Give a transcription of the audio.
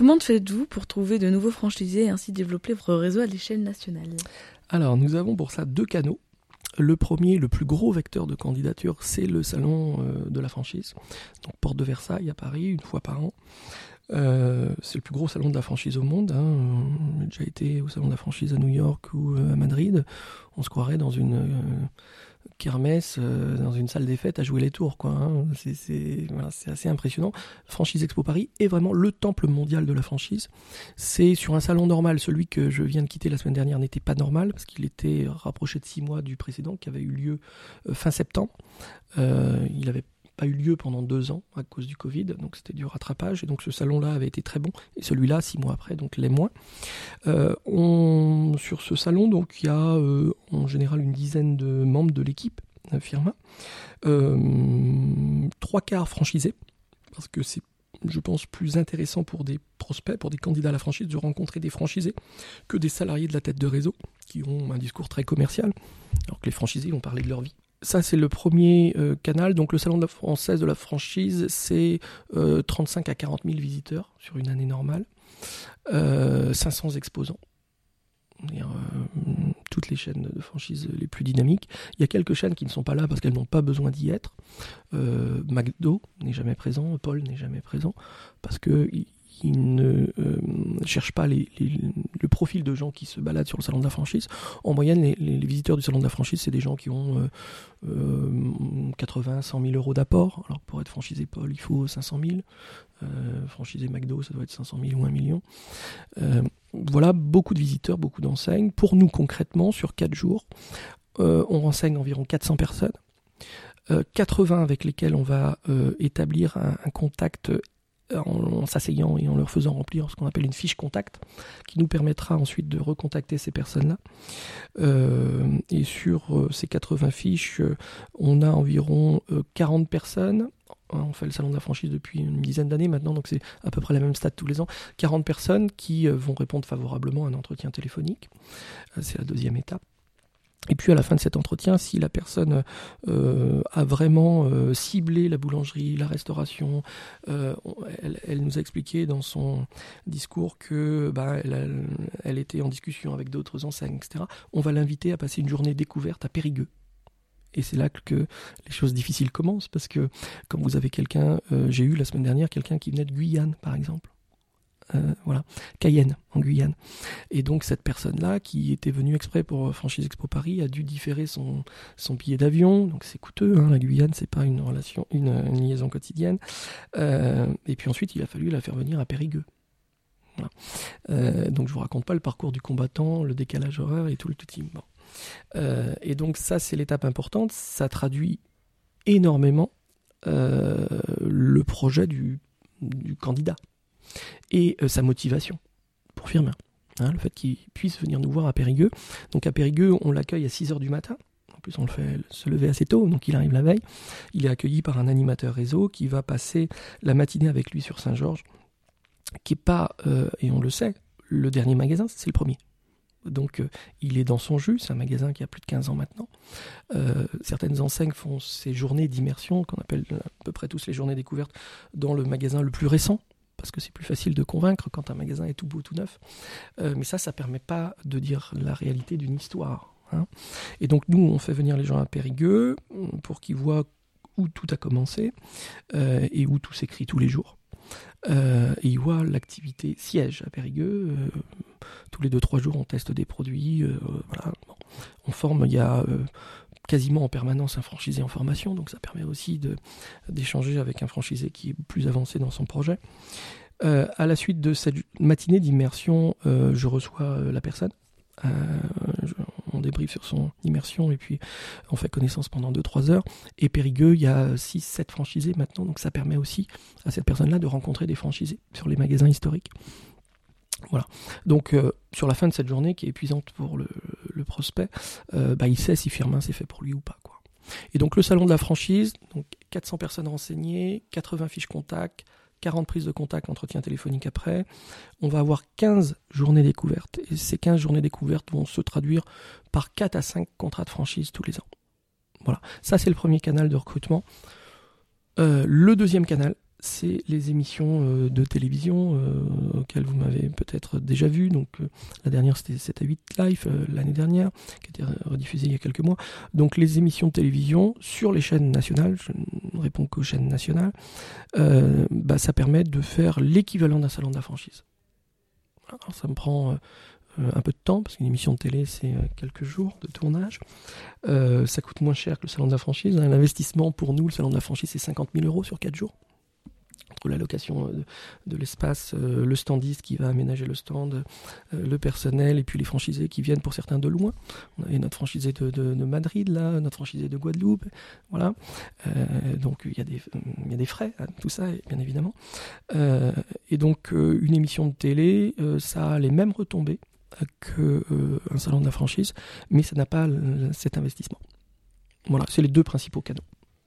Comment faites-vous pour trouver de nouveaux franchisés et ainsi développer votre réseau à l'échelle nationale? Alors, nous avons pour ça deux canaux. Le premier, le plus gros vecteur de candidature, c'est le salon euh, de la franchise. Donc, porte de Versailles à Paris, une fois par an. Euh, c'est le plus gros salon de la franchise au monde. Hein. J'ai déjà été au salon de la franchise à New York ou euh, à Madrid. On se croirait dans une euh, kermesse, dans une salle des fêtes à jouer les tours. Hein. C'est assez impressionnant. Franchise Expo Paris est vraiment le temple mondial de la franchise. C'est sur un salon normal. Celui que je viens de quitter la semaine dernière n'était pas normal parce qu'il était rapproché de six mois du précédent qui avait eu lieu fin septembre. il avait a eu lieu pendant deux ans à cause du Covid, donc c'était du rattrapage. Et donc ce salon-là avait été très bon, et celui-là, six mois après, donc les moins. Euh, on, sur ce salon, donc il y a euh, en général une dizaine de membres de l'équipe Firma, euh, trois quarts franchisés, parce que c'est je pense, plus intéressant pour des prospects, pour des candidats à la franchise, de rencontrer des franchisés que des salariés de la tête de réseau qui ont un discours très commercial, alors que les franchisés vont parler de leur vie. Ça, c'est le premier euh, canal. Donc, le Salon de la française de la franchise, c'est 35 euh, à 40 000 visiteurs sur une année normale, 500 euh, exposants. Toutes les chaînes de franchise les plus dynamiques. Il y a quelques chaînes qui ne sont pas là parce qu'elles n'ont pas besoin d'y être. McDo n'est jamais présent, Paul n'est jamais présent parce que qui ne euh, cherchent pas le profil de gens qui se baladent sur le salon de la franchise. En moyenne, les, visiteurs du salon de la franchise, c'est des gens qui ont 80, 100 000 euros d'apport. Alors pour être franchisé Paul, il faut 500 000. Euh, franchisé McDo, ça doit être 500 000 ou 1 million. Euh, voilà, beaucoup de visiteurs, beaucoup d'enseignes. Pour nous, concrètement, sur 4 jours, on renseigne environ 400 personnes. 80 avec lesquels on va établir un, contact en, s'asseyant et en leur faisant remplir ce qu'on appelle une fiche contact, qui nous permettra ensuite de recontacter ces personnes-là. Euh, et sur euh, ces 80 fiches, euh, on a environ 40 personnes. On fait le salon de la franchise depuis une dizaine d'années maintenant, donc c'est à peu près la même stade tous les ans. 40 personnes qui vont répondre favorablement à un entretien téléphonique. c'est la deuxième étape. Et puis à la fin de cet entretien, si la personne euh, a vraiment euh, ciblé la boulangerie, la restauration, euh, elle, nous a expliqué dans son discours que bah, elle, était en discussion avec d'autres enseignes, etc. On va l'inviter à passer une journée découverte à Périgueux. Et c'est là que les choses difficiles commencent, parce que comme vous avez quelqu'un, j'ai eu la semaine dernière quelqu'un qui venait de Guyane, par exemple. Euh, voilà, Cayenne, en Guyane. Et donc cette personne-là, qui était venue exprès pour Franchise Expo Paris, a dû différer son, son billet d'avion. Donc c'est coûteux, hein, la Guyane, c'est pas une relation, une, liaison quotidienne. Euh, et puis ensuite, il a fallu la faire venir à Périgueux. Euh, donc je vous raconte pas le parcours du combattant, le décalage horaire et tout le tout team. et donc ça, c'est l'étape importante. Ça traduit énormément le projet du, candidat et euh, sa motivation pour Firmin. Hein, le fait qu'il puisse venir nous voir à Périgueux. Donc à Périgueux, on l'accueille à 6h du matin. En plus, on le fait se lever assez tôt, donc il arrive la veille. Il est accueilli par un animateur réseau qui va passer la matinée avec lui sur Saint-Georges, qui n'est pas, euh, et on le sait, le dernier magasin, c'est le premier. Donc euh, il est dans son jus, c'est un magasin qui a plus de 15 ans maintenant. certaines enseignes font ces journées d'immersion, qu'on appelle à peu près tous les journées découvertes, dans le magasin le plus récent, parce que c'est plus facile de convaincre quand un magasin est tout beau, tout neuf. Euh, mais ça, ça permet pas de dire la réalité d'une histoire. Hein. Et donc nous, on fait venir les gens à Périgueux pour qu'ils voient où tout a commencé euh, et où tout s'écrit tous les jours. Euh, et voient l'activité siège à Périgueux. tous les deux trois jours, on teste des produits. voilà. On forme. Il y a quasiment en permanence un franchisé en formation, donc ça permet aussi d'échanger avec un franchisé qui est plus avancé dans son projet. Euh, à la suite de cette matinée d'immersion, euh, je reçois euh, la personne. On débriefe sur son immersion et puis on fait connaissance pendant 2-3 heures. Et Périgueux, il y a 6-7 franchisés maintenant, donc ça permet aussi à cette personne-là de rencontrer des franchisés sur les magasins historiques. Voilà. Donc euh, sur la fin de cette journée qui est épuisante pour le, prospect, euh, bah, il sait si Firmin c'est fait pour lui ou pas. Quoi. Et donc le salon de la franchise, donc 400 personnes renseignées, 80 fiches contact, 40 prises de contact, entretien téléphonique après. On va avoir 15 journées découvertes. Et ces 15 journées découvertes vont se traduire par 4 à 5 contrats de franchise tous les ans. Voilà. Ça, c'est le premier canal de recrutement. Euh, le deuxième canal, c'est les émissions euh, de télévision euh, auxquelles vous m'avez peut-être déjà vu. Donc euh, la dernière c'était 7 à 8 live l'année dernière, qui a été rediffusée il y a quelques mois. Donc les émissions de télévision sur les chaînes nationales, je ne réponds qu'aux chaînes nationales, bah, ça permet de faire l'équivalent d'un salon de la franchise. Alors ça me prend un peu de temps, parce qu'une émission de télé, c'est quelques jours de tournage. ça coûte moins cher que le salon de la franchise. L'investissement pour nous, le salon de la franchise, c'est 50 000 euros sur 4 jours entre la location euh, de, l'espace, euh, le standiste qui va aménager le stand, euh, le personnel et puis les franchisés qui viennent pour certains de loin. On avait notre franchisé de, Madrid là, notre franchisé de Guadeloupe, voilà. donc il y, a des, il y a des frais à tout ça, bien évidemment. et donc une émission de télé, ça a les mêmes retombées qu'un salon de la franchise, mais ça n'a pas cet investissement. Voilà, c'est les deux principaux canaux.